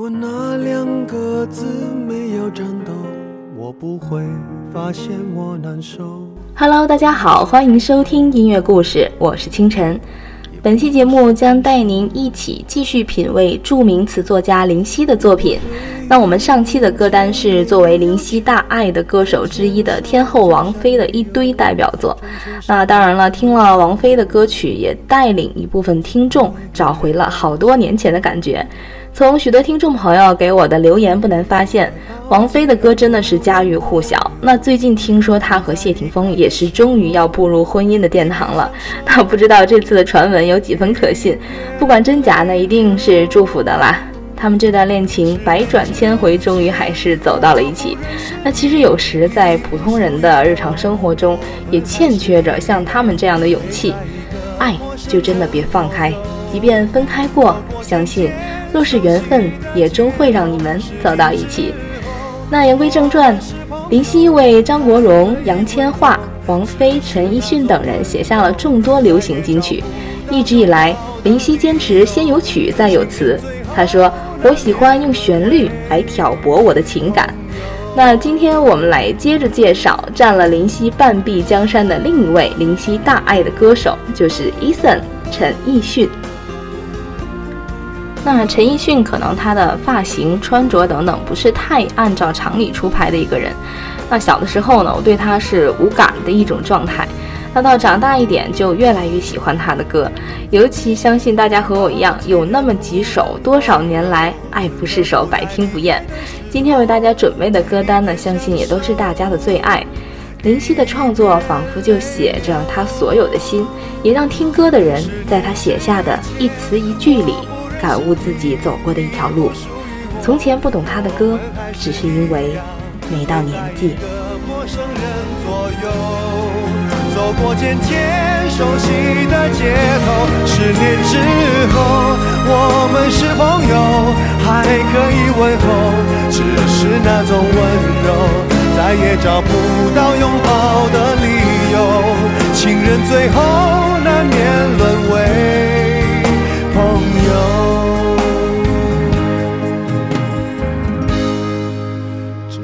如果那两个字没有颤抖，我不会发现我难受。Hello，大家好，欢迎收听音乐故事，我是清晨。本期节目将带您一起继续品味著名词作家林夕的作品。那我们上期的歌单是作为林夕大爱的歌手之一的天后王菲的一堆代表作。那当然了，听了王菲的歌曲，也带领一部分听众找回了好多年前的感觉。从许多听众朋友给我的留言不难发现，王菲的歌真的是家喻户晓。那最近听说她和谢霆锋也是终于要步入婚姻的殿堂了，那不知道这次的传闻有几分可信？不管真假，那一定是祝福的啦。他们这段恋情百转千回，终于还是走到了一起。那其实有时在普通人的日常生活中，也欠缺着像他们这样的勇气。爱就真的别放开，即便分开过，相信。若是缘分，也终会让你们走到一起。那言归正传，林夕为张国荣、杨千嬅、王菲、陈奕迅等人写下了众多流行金曲。一直以来，林夕坚持先有曲再有词。他说：“我喜欢用旋律来挑拨我的情感。”那今天我们来接着介绍占了林夕半壁江山的另一位林夕大爱的歌手，就是 Eason 陈奕迅。那陈奕迅可能他的发型、穿着等等不是太按照常理出牌的一个人。那小的时候呢，我对他是无感的一种状态。那到长大一点，就越来越喜欢他的歌。尤其相信大家和我一样，有那么几首多少年来爱不释手、百听不厌。今天为大家准备的歌单呢，相信也都是大家的最爱。林夕的创作仿佛就写着他所有的心，也让听歌的人在他写下的一词一句里。感悟自己走过的一条路。从前不懂他的歌，只是因为没到年纪。走过渐渐熟悉的街头，十年之后，我们是朋友，还可以问候，只是那种温柔，再也找不到拥抱的理由。情人最后难免沦为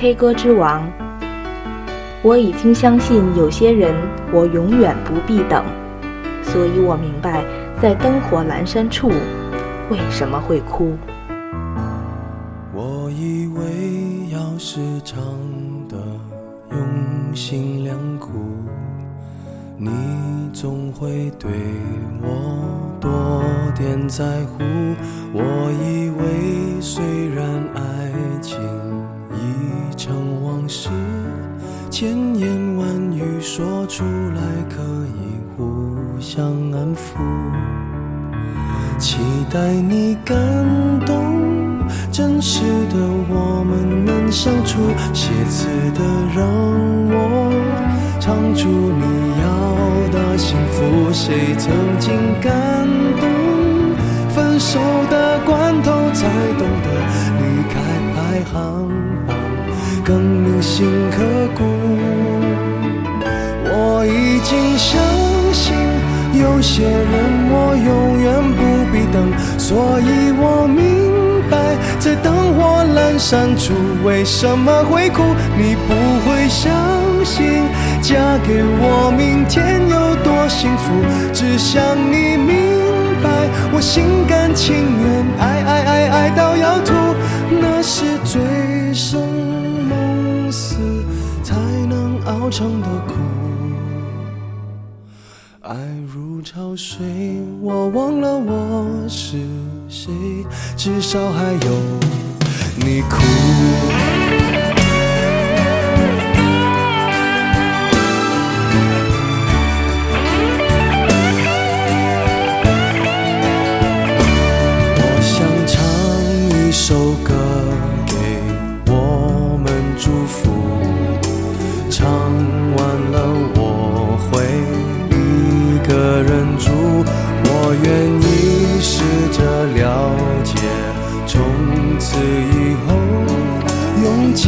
K 歌之王，我已经相信有些人，我永远不必等，所以我明白，在灯火阑珊处，为什么会哭。我以为要时常的用心良苦，你总会对我多点在乎。我以为虽千言万语说出来可以互相安抚。期待你感动，真实的我们能相处。写词的让我唱出你要的幸福。谁曾经感动？分手的关头才懂得离开排行榜。更铭心刻骨。我已经相信，有些人我永远不必等，所以我明白，在灯火阑珊处为什么会哭。你不会相信，嫁给我明天有多幸福。只想你明白，我心甘情愿爱爱爱爱到要吐，那是熬成的苦，爱如潮水，我忘了我是谁，至少还有你哭。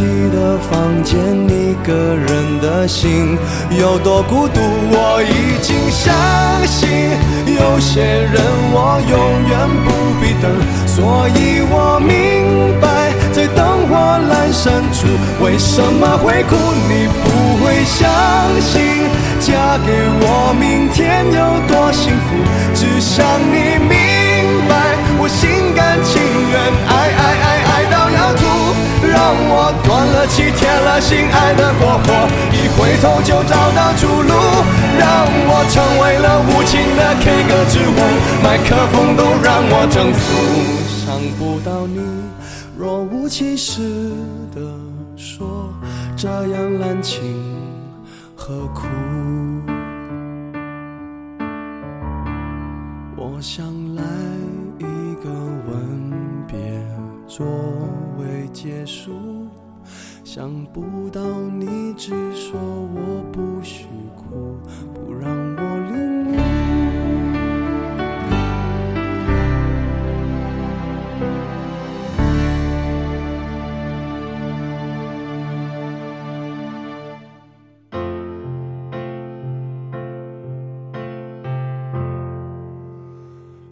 你的房间，一个人的心有多孤独。我已经相信，有些人我永远不必等，所以我明白，在灯火阑珊处，为什么会哭？你不会相信，嫁给我，明天有多幸福？只想你明白，我心甘情愿，爱爱爱爱到要吐。让我断了气，铁了心，爱的过火，一回头就找到出路。让我成为了无情的 K 歌之王，麦克风都让我征服。想不到你若无其事的说，这样滥情何苦？我想来一个吻别作结束，想不到你只说我不许哭，不让我领悟。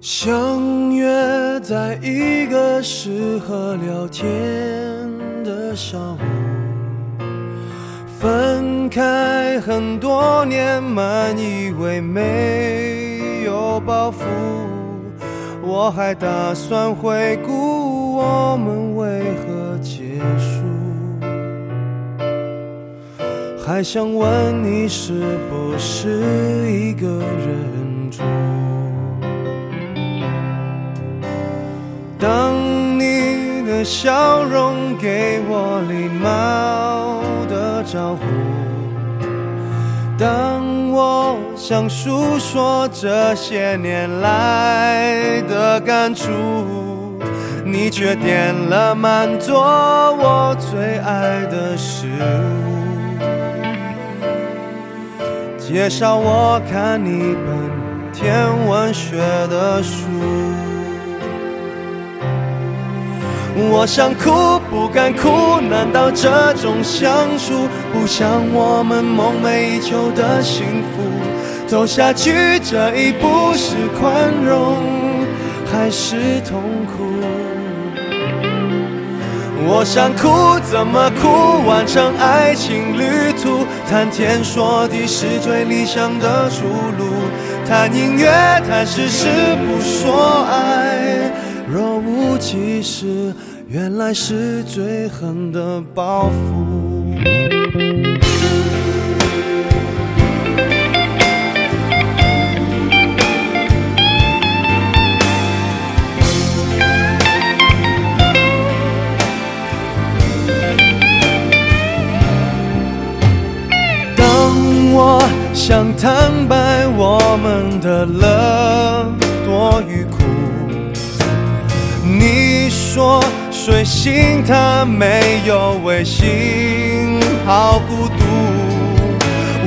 相约在一个适合聊天很多年，满以为没有包袱。我还打算回顾我们为何结束，还想问你是不是一个人住。当你的笑容给我礼貌的招呼，当我想诉说这些年来的感触，你却点了满桌我最爱的食物，介绍我看一本天文学的书。我想哭不敢哭，难道这种相处不像我们梦寐以求的幸福？走下去这一步是宽容还是痛苦？我想哭怎么哭？完成爱情旅途，谈天说地是最理想的出路。谈音乐，谈事，不说爱。若无其事，原来是最狠的报复。我想坦白我们的乐多与苦。你说睡醒它没有微信，好孤独。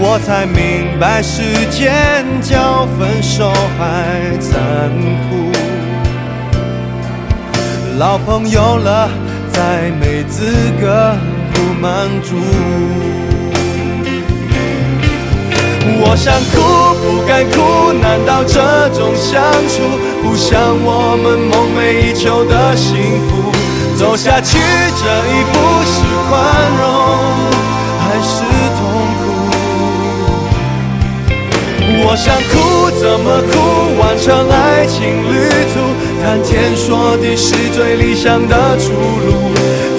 我才明白时间叫分手还残酷。老朋友了，再没资格不满足。我想哭不敢哭，难道这种相处不像我们梦寐以求的幸福？走下去这一步是宽容还是痛苦？我想哭怎么哭？完成爱情旅途，谈天说地是最理想的出路。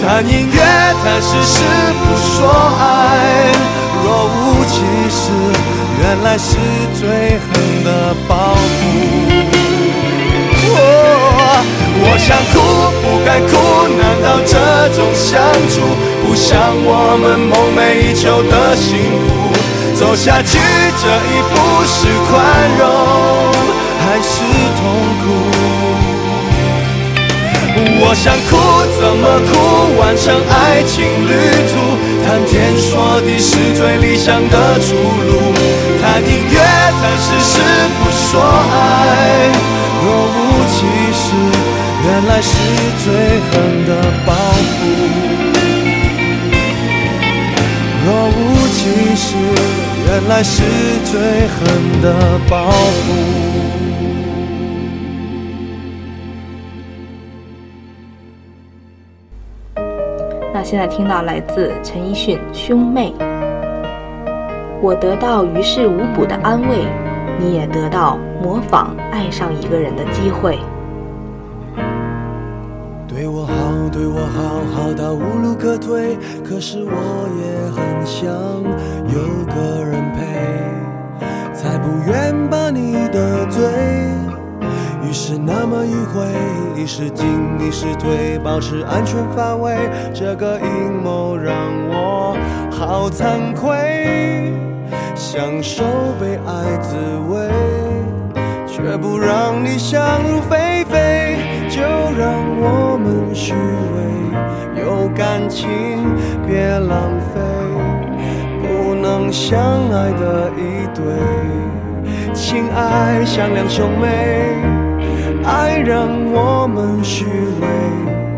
谈音乐，谈事，不说爱。若无，原来是最狠的报复。我想哭不敢哭，难道这种相处不像我们梦寐以求的幸福？走下去这一步是宽容还是痛苦？我想哭怎么哭？完成爱情旅途，谈天说地是最理想的出路。谈音乐，谈事实，不说爱。若无其事，原来是最狠的报复。若无其事原来是最狠的报复。那现在听到来自陈奕迅《兄妹》，我得到于事无补的安慰，你也得到模仿爱上一个人的机会。对我好，对我好，好到无路可退。可是我也很想有个人陪，才不愿把你得罪。于是那么迂回，一时进一时退，保持安全范围。这个阴谋让我好惭愧，享受被爱滋味，却不让你想入非非。就让我们虚伪，有感情别浪费，不能相爱的一对，情爱像两兄妹。爱让我们虚伪，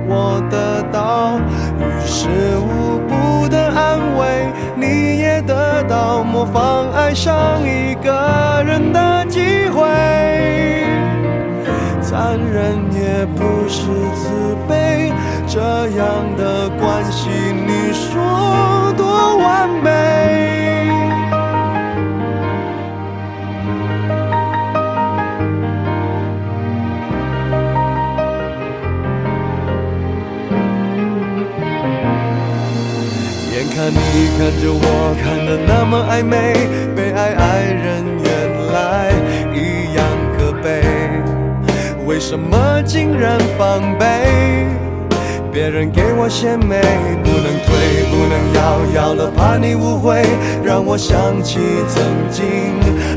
我得到于事无到模仿爱上一个人的机会。残忍也不是慈悲，这样的关系，你说多完美？看着我，看得那么暧昧，被爱爱人原来一样可悲，为什么竟然防备？别人给我献媚，不能退，不能要，要了怕你误会，让我想起曾经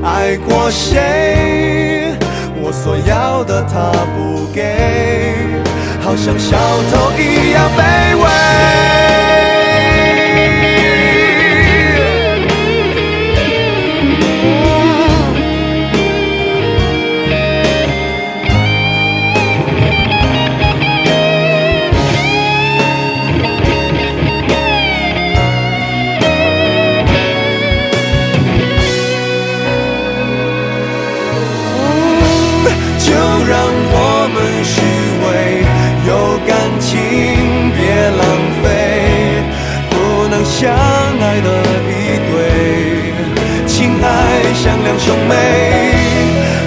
爱过谁，我所要的他不给，好像小偷一样卑微。美，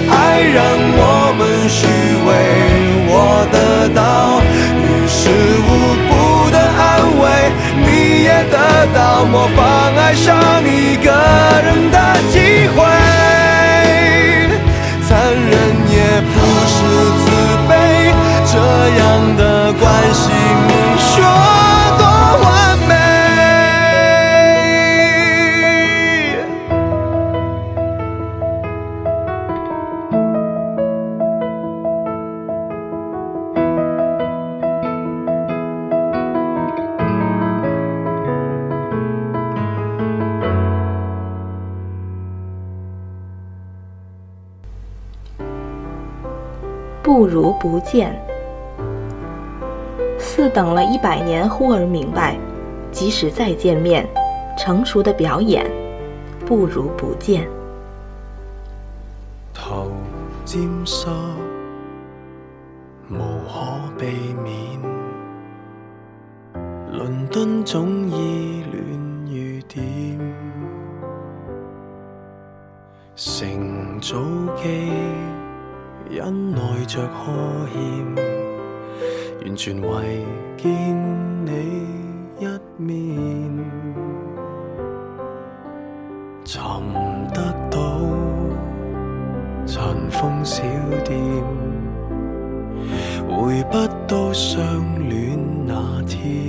爱让我们虚伪，我得到于事无补的安慰，你也得到模仿爱上一个不如不见。似等了一百年，忽而明白，即使再见面，成熟的表演，不如不见。头沾湿，全为见你一面，寻得到尘封小店，回不到相恋那天，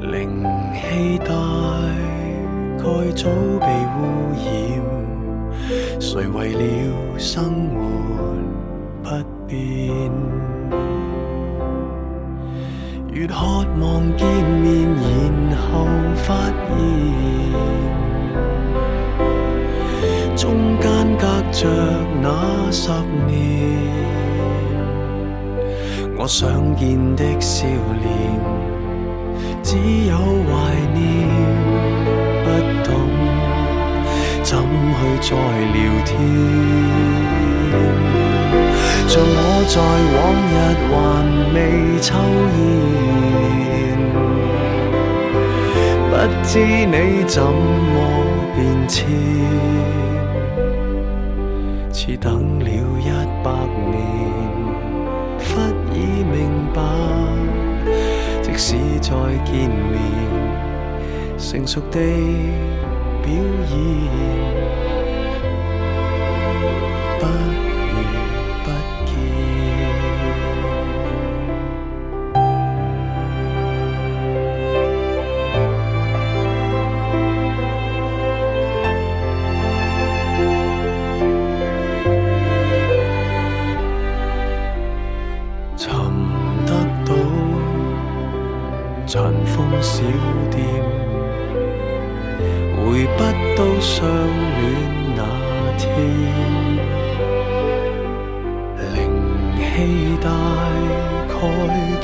灵气大概早被污染。谁为了生活见面，然后发现中间隔着那十年，我想见的笑脸，只有怀念，不懂怎去再聊天。像我在往日还未抽烟，不知你怎么变迁，似等了一百年，忽已明白，即使再见面，成熟地表演。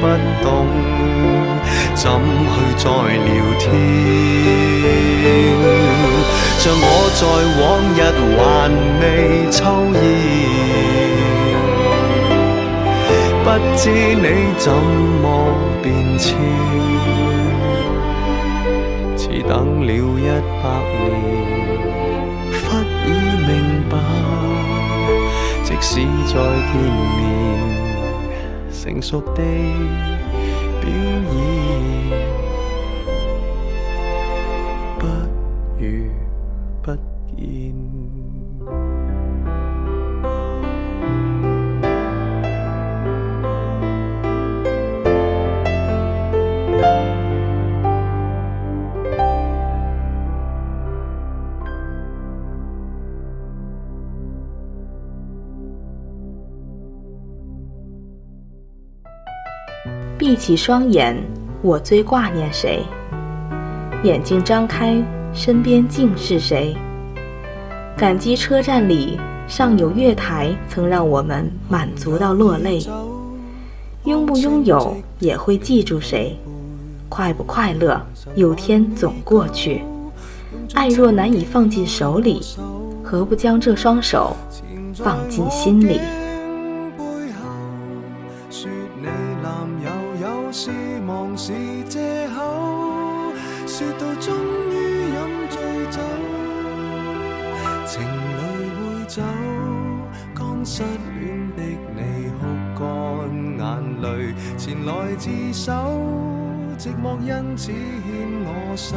不懂怎去再聊天。像我在往日还未抽烟，不知你怎么变迁，似等了一百年。忽已明白即使再见面，成熟地表演，起双眼，我最挂念谁？眼睛张开，身边竟是谁？感激车站里尚有月台，曾让我们满足到落泪。拥不拥有，也会记住谁？快不快乐，有天总过去。爱若难以放进手里，何不将这双手放进心里？自首，寂寞因此牵我手，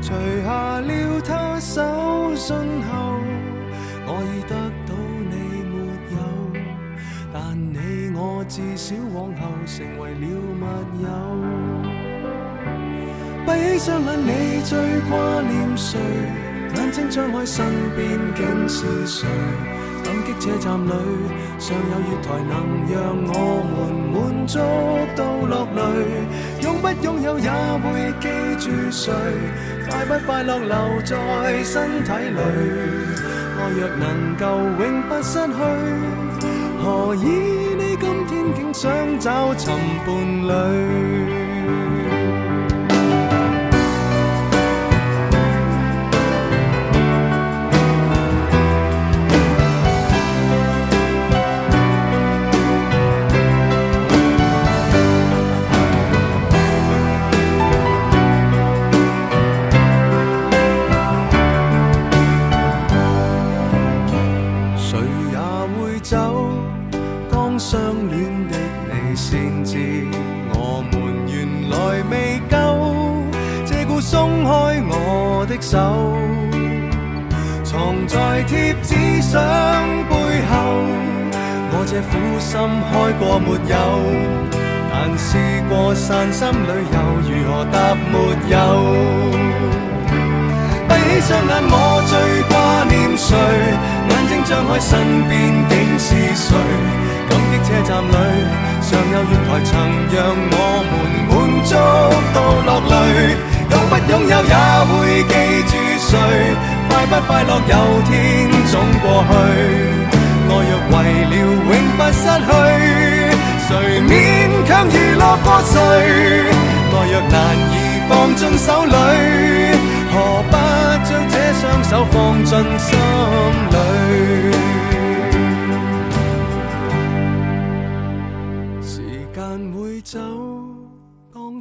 除下了他手信后，我已得到你没有，但你我至少往后成为了密友。闭起双眼，你最挂念谁？眼睛张开，身边竟是谁？车站里尚有月台，能让我们满足到落泪。拥不拥有也会记住谁？快不快乐留在身体里？爱若能够永不失去，何以你今天竟想找寻伴侣？藏在贴纸相背后，我这苦心开过没有？但试过散心旅游，如何答没有？闭起双眼，我最挂念谁？眼睛张开，身边竟是谁？感激车站里，尚有月台曾让我们满足到落泪。拥不拥有也会记住谁？快不快乐有天总过去。爱若为了永不失去，谁勉强娱乐过谁？爱若难以放进手里，何不将这双手放进心里？时间会走，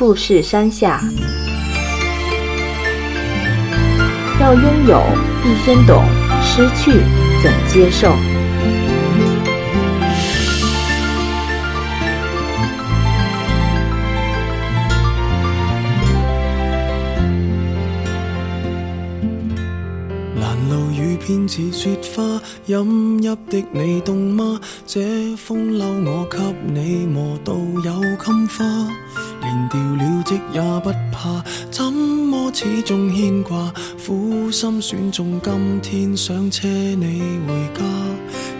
富士山下，要拥有，必先懂；失去，怎接受？拦路雨偏似雪花，饮泣的你冻吗？这风褸我给你磨到有襟花，连掉了职也不怕，怎么始终牵挂？苦心选中今天想车你回家，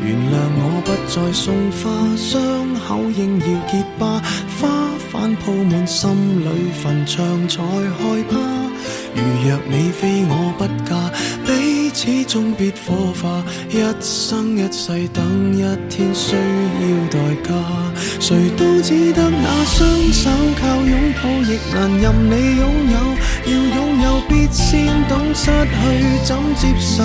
原谅我不再送花，伤口应要结疤，花瓣铺满心里坟场才害怕。如若你非我不嫁，始终必火化，一生一世等一天需要代价。谁都只得那双手靠拥抱，亦难任你拥有。要拥有必先懂失去怎接受。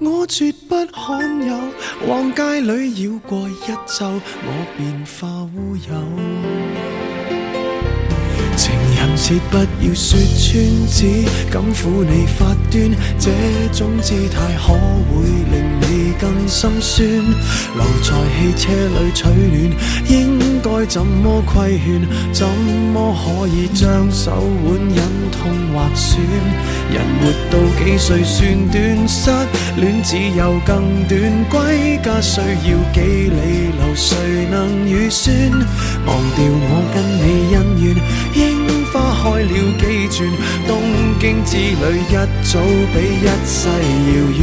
我绝不罕有，往街里绕过一周，我便化乌有。情人节不要说穿，只敢抚你发端，这种姿态可会令你更心酸。留在汽车里取暖，应该怎么规劝？怎么可以将手腕忍痛划损？人活到几岁算短？失恋只有更短，归家需要几里路，谁能预算？忘掉我跟你恩怨。樱花开了几转，东京之旅一早比一世遥远。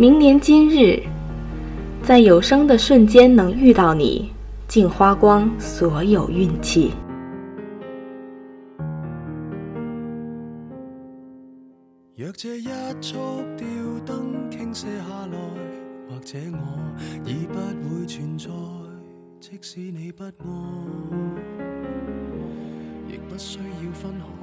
明年今日，在有生的瞬间能遇到你，竟花光所有运气。若这一束吊灯倾泻下来，或者我已不会存在，即使你不爱，亦不需要分开。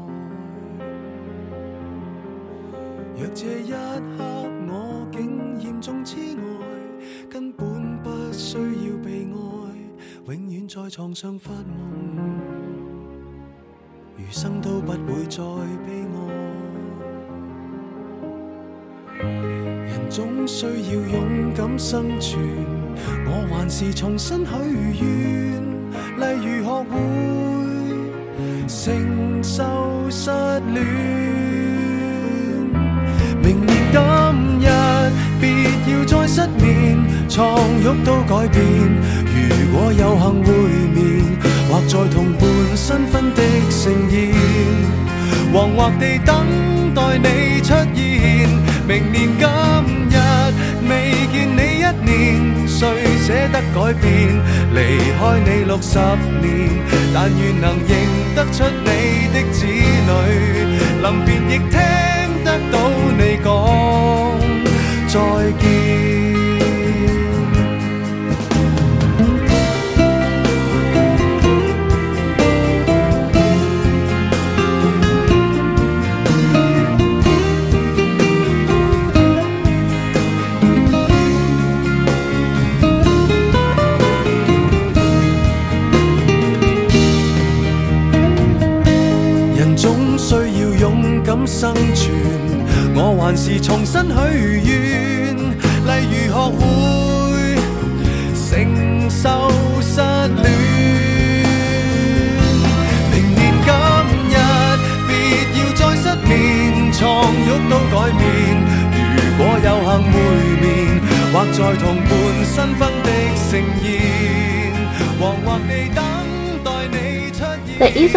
若这一刻我竟严重痴呆，根本不需要被爱，永远在床上发梦，余生都不会再悲哀。人总需要勇敢生存，我还是重新许愿，例如学会承受失恋今日别。要再失眠，床褥都改变。如果有幸会面，或在同伴新婚的盛宴，惶惑地等待你出现。明年今日未见你一年，谁舍得改变？离开你六十年，但愿能认得出你的子女。临别亦听到你讲。再见。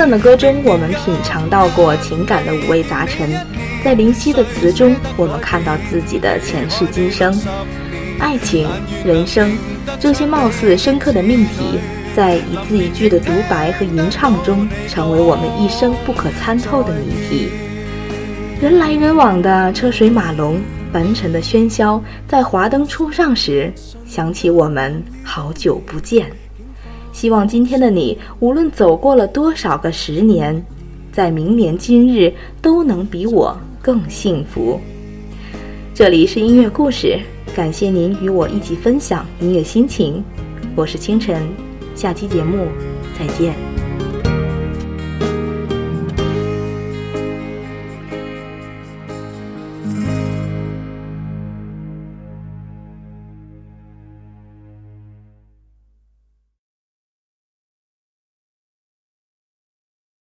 在 Eason 的歌中，我们品尝到过情感的五味杂陈。在林夕的词中，我们看到自己的前世今生、爱情、人生这些貌似深刻的命题，在一字一句的独白和吟唱中，成为我们一生不可参透的谜题。人来人往的车水马龙，凡尘的喧嚣，在华灯初上时，想起我们好久不见。希望今天的你，无论走过了多少个十年，在明年今日，都能比我。更幸福。这里是音乐故事，感谢您与我一起分享音乐心情。我是清晨，下期节目再见。